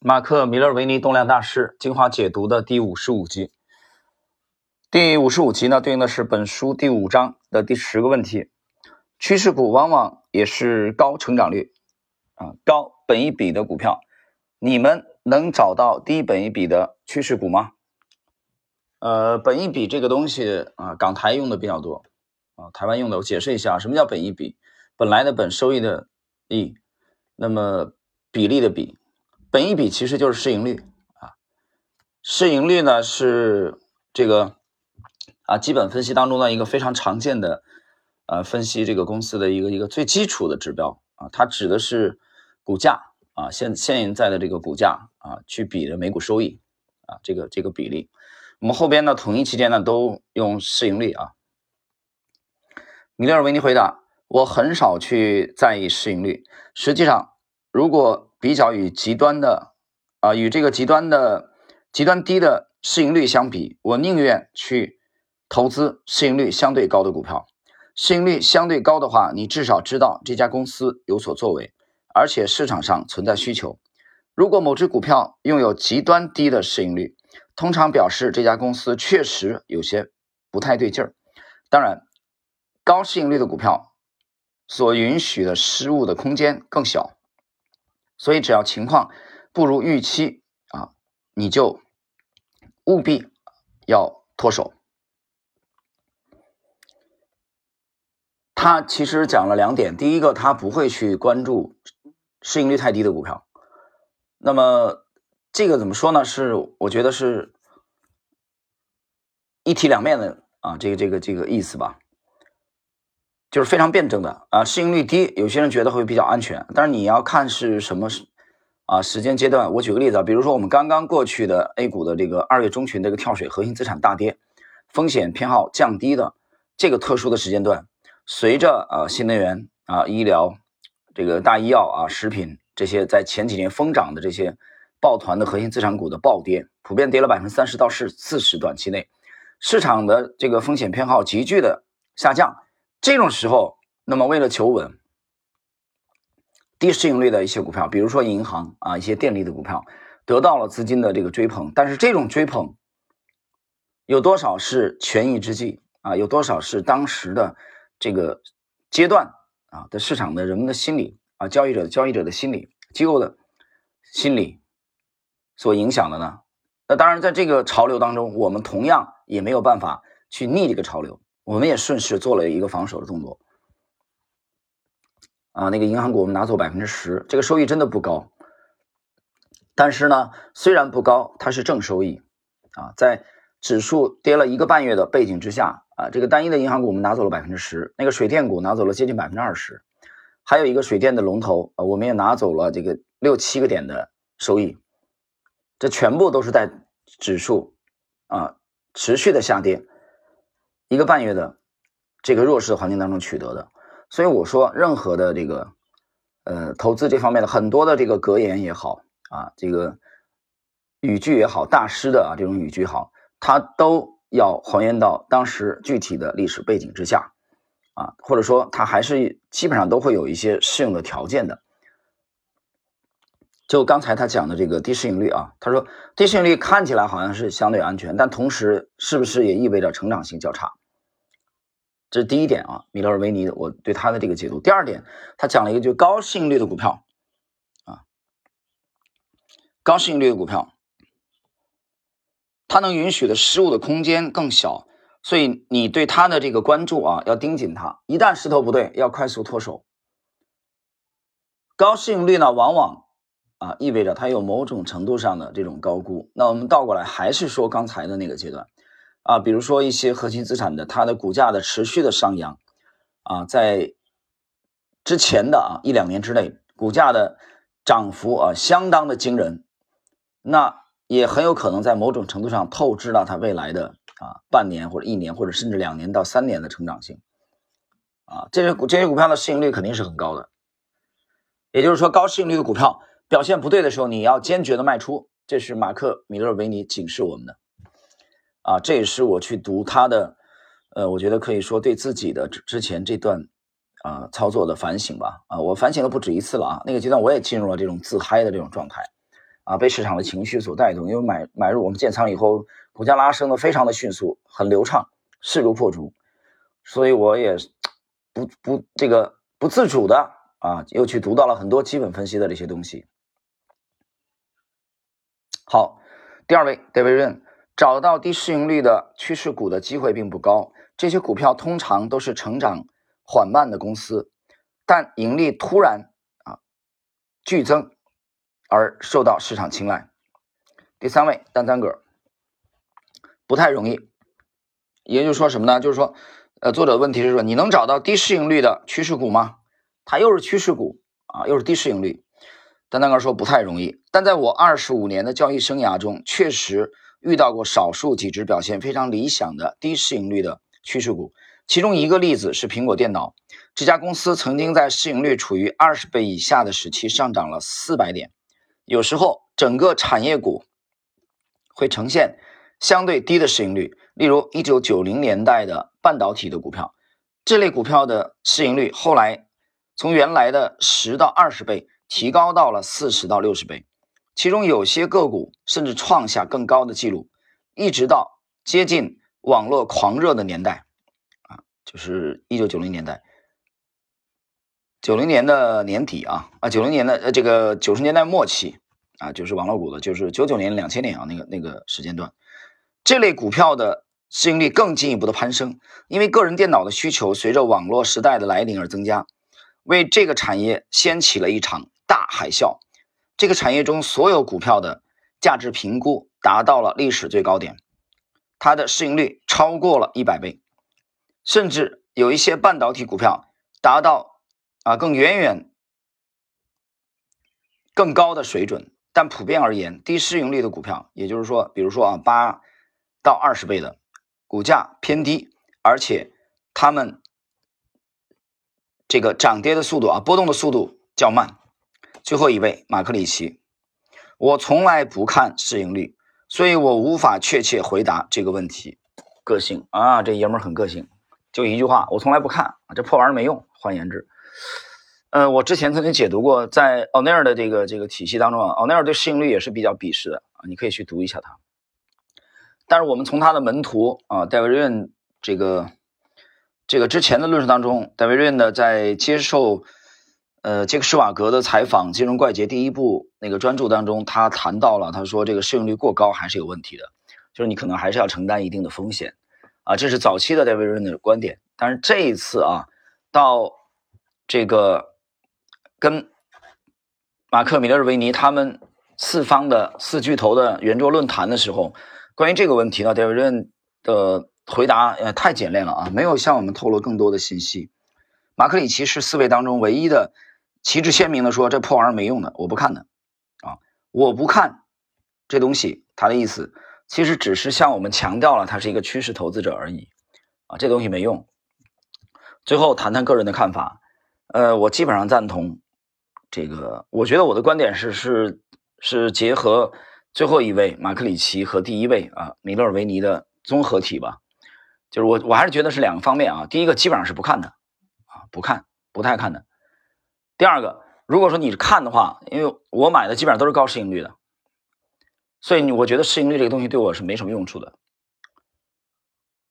马克·米勒维尼动量大师精华解读的第五十五集。第五十五集呢，对应的是本书第五章的第十个问题：趋势股往往也是高成长率啊、高本一比的股票，你们能找到低本一比的趋势股吗？呃，本一比这个东西啊，港台用的比较多啊，台湾用的。我解释一下，什么叫本一比？本来的本，收益的益，那么比例的比。本一比其实就是市盈率啊，市盈率呢是这个啊基本分析当中的一个非常常见的呃分析这个公司的一个一个最基础的指标啊，它指的是股价啊现现在的这个股价啊去比的每股收益啊这个这个比例，我们后边呢统一期间呢都用市盈率啊。米勒尔维尼回答：我很少去在意市盈率，实际上如果比较与极端的啊，与这个极端的极端低的市盈率相比，我宁愿去投资市盈率相对高的股票。市盈率相对高的话，你至少知道这家公司有所作为，而且市场上存在需求。如果某只股票拥有极端低的市盈率，通常表示这家公司确实有些不太对劲儿。当然，高市盈率的股票所允许的失误的空间更小。所以，只要情况不如预期啊，你就务必要脱手。他其实讲了两点，第一个，他不会去关注市盈率太低的股票。那么，这个怎么说呢？是我觉得是一体两面的啊，这个这个这个意思吧。就是非常辩证的啊，市盈率低，有些人觉得会比较安全，但是你要看是什么时啊时间阶段。我举个例子啊，比如说我们刚刚过去的 A 股的这个二月中旬这个跳水，核心资产大跌，风险偏好降低的这个特殊的时间段，随着啊新能源啊医疗这个大医药啊食品这些在前几年疯涨的这些抱团的核心资产股的暴跌，普遍跌了百分之三十到四四十，短期内市场的这个风险偏好急剧的下降。这种时候，那么为了求稳，低市盈率的一些股票，比如说银行啊，一些电力的股票，得到了资金的这个追捧。但是这种追捧有多少是权宜之计啊？有多少是当时的这个阶段啊的市场的人们的心理啊，交易者交易者的心理，机构的心理所影响的呢？那当然，在这个潮流当中，我们同样也没有办法去逆这个潮流。我们也顺势做了一个防守的动作，啊，那个银行股我们拿走百分之十，这个收益真的不高，但是呢，虽然不高，它是正收益，啊，在指数跌了一个半月的背景之下，啊，这个单一的银行股我们拿走了百分之十，那个水电股拿走了接近百分之二十，还有一个水电的龙头，啊，我们也拿走了这个六七个点的收益，这全部都是在指数啊持续的下跌。一个半月的这个弱势环境当中取得的，所以我说，任何的这个呃投资这方面的很多的这个格言也好啊，这个语句也好，大师的啊这种语句好，它都要还原到当时具体的历史背景之下啊，或者说它还是基本上都会有一些适用的条件的。就刚才他讲的这个低市盈率啊，他说低市盈率看起来好像是相对安全，但同时是不是也意味着成长性较差？这是第一点啊，米勒尔维尼我对他的这个解读。第二点，他讲了一个就高市盈率的股票啊，高市盈率的股票，它能允许的失误的空间更小，所以你对它的这个关注啊，要盯紧它，一旦势头不对，要快速脱手。高市盈率呢，往往。啊，意味着它有某种程度上的这种高估。那我们倒过来还是说刚才的那个阶段，啊，比如说一些核心资产的它的股价的持续的上扬，啊，在之前的啊一两年之内，股价的涨幅啊相当的惊人，那也很有可能在某种程度上透支了它未来的啊半年或者一年或者甚至两年到三年的成长性，啊，这些股这些股票的市盈率肯定是很高的，也就是说高市盈率的股票。表现不对的时候，你要坚决的卖出，这是马克·米勒维尼警示我们的。啊，这也是我去读他的，呃，我觉得可以说对自己的之前这段啊操作的反省吧。啊，我反省了不止一次了啊。那个阶段我也进入了这种自嗨的这种状态，啊，被市场的情绪所带动，因为买买入我们建仓以后，股价拉升的非常的迅速，很流畅，势如破竹，所以我也不不这个不自主的啊，又去读到了很多基本分析的这些东西。好，第二位 David Ren 找到低市盈率的趋势股的机会并不高，这些股票通常都是成长缓慢的公司，但盈利突然啊剧增。而受到市场青睐。第三位，单单个不太容易。也就是说什么呢？就是说，呃，作者的问题是说，你能找到低市盈率的趋势股吗？它又是趋势股啊，又是低市盈率。单单个说不太容易。但在我二十五年的交易生涯中，确实遇到过少数几只表现非常理想的低市盈率的趋势股。其中一个例子是苹果电脑，这家公司曾经在市盈率处于二十倍以下的时期上涨了四百点。有时候，整个产业股会呈现相对低的市盈率，例如一九九零年代的半导体的股票，这类股票的市盈率后来从原来的十到二十倍提高到了四十到六十倍，其中有些个股甚至创下更高的记录，一直到接近网络狂热的年代，啊，就是一九九零年代。九零年的年底啊啊，九零年的呃这个九十年代末期啊，就是网络股的，就是九九年两千年啊那个那个时间段，这类股票的市盈率更进一步的攀升，因为个人电脑的需求随着网络时代的来临而增加，为这个产业掀起了一场大海啸。这个产业中所有股票的价值评估达到了历史最高点，它的市盈率超过了一百倍，甚至有一些半导体股票达到。啊，更远远更高的水准，但普遍而言，低市盈率的股票，也就是说，比如说啊，八到二十倍的股价偏低，而且它们这个涨跌的速度啊，波动的速度较慢。最后一位马克里奇，我从来不看市盈率，所以我无法确切回答这个问题。个性啊，这爷们儿很个性，就一句话，我从来不看啊，这破玩意儿没用。换言之。呃，我之前曾经解读过，在奥内尔的这个这个体系当中啊，奥内尔对市盈率也是比较鄙视的啊，你可以去读一下他。但是我们从他的门徒啊，戴维润这个这个之前的论述当中，戴维润呢在接受呃杰克施瓦格的采访《金融怪杰》第一部那个专著当中，他谈到了，他说这个市盈率过高还是有问题的，就是你可能还是要承担一定的风险啊，这是早期的戴维润的观点。但是这一次啊，到这个。跟马克·米勒维尼他们四方的四巨头的圆桌论坛的时候，关于这个问题呢，戴维润的回答呃太简练了啊，没有向我们透露更多的信息。马克里奇是四位当中唯一的旗帜鲜明的说这破玩意儿没用的，我不看的啊，我不看这东西。他的意思其实只是向我们强调了他是一个趋势投资者而已啊，这东西没用。最后谈谈个人的看法，呃，我基本上赞同。这个，我觉得我的观点是是是结合最后一位马克里奇和第一位啊米勒尔维尼的综合体吧，就是我我还是觉得是两个方面啊。第一个基本上是不看的啊，不看，不太看的。第二个，如果说你看的话，因为我买的基本上都是高市盈率的，所以我觉得市盈率这个东西对我是没什么用处的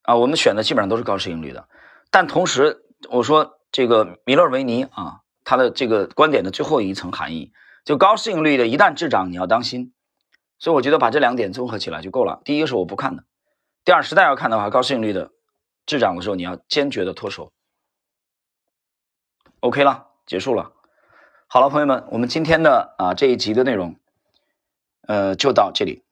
啊。我们选的基本上都是高市盈率的，但同时我说这个米勒维尼啊。他的这个观点的最后一层含义，就高市盈率的一旦滞涨，你要当心。所以我觉得把这两点综合起来就够了。第一个是我不看的，第二实在要看的话，高市盈率的滞涨的时候，你要坚决的脱手。OK 了，结束了。好了，朋友们，我们今天的啊这一集的内容，呃，就到这里。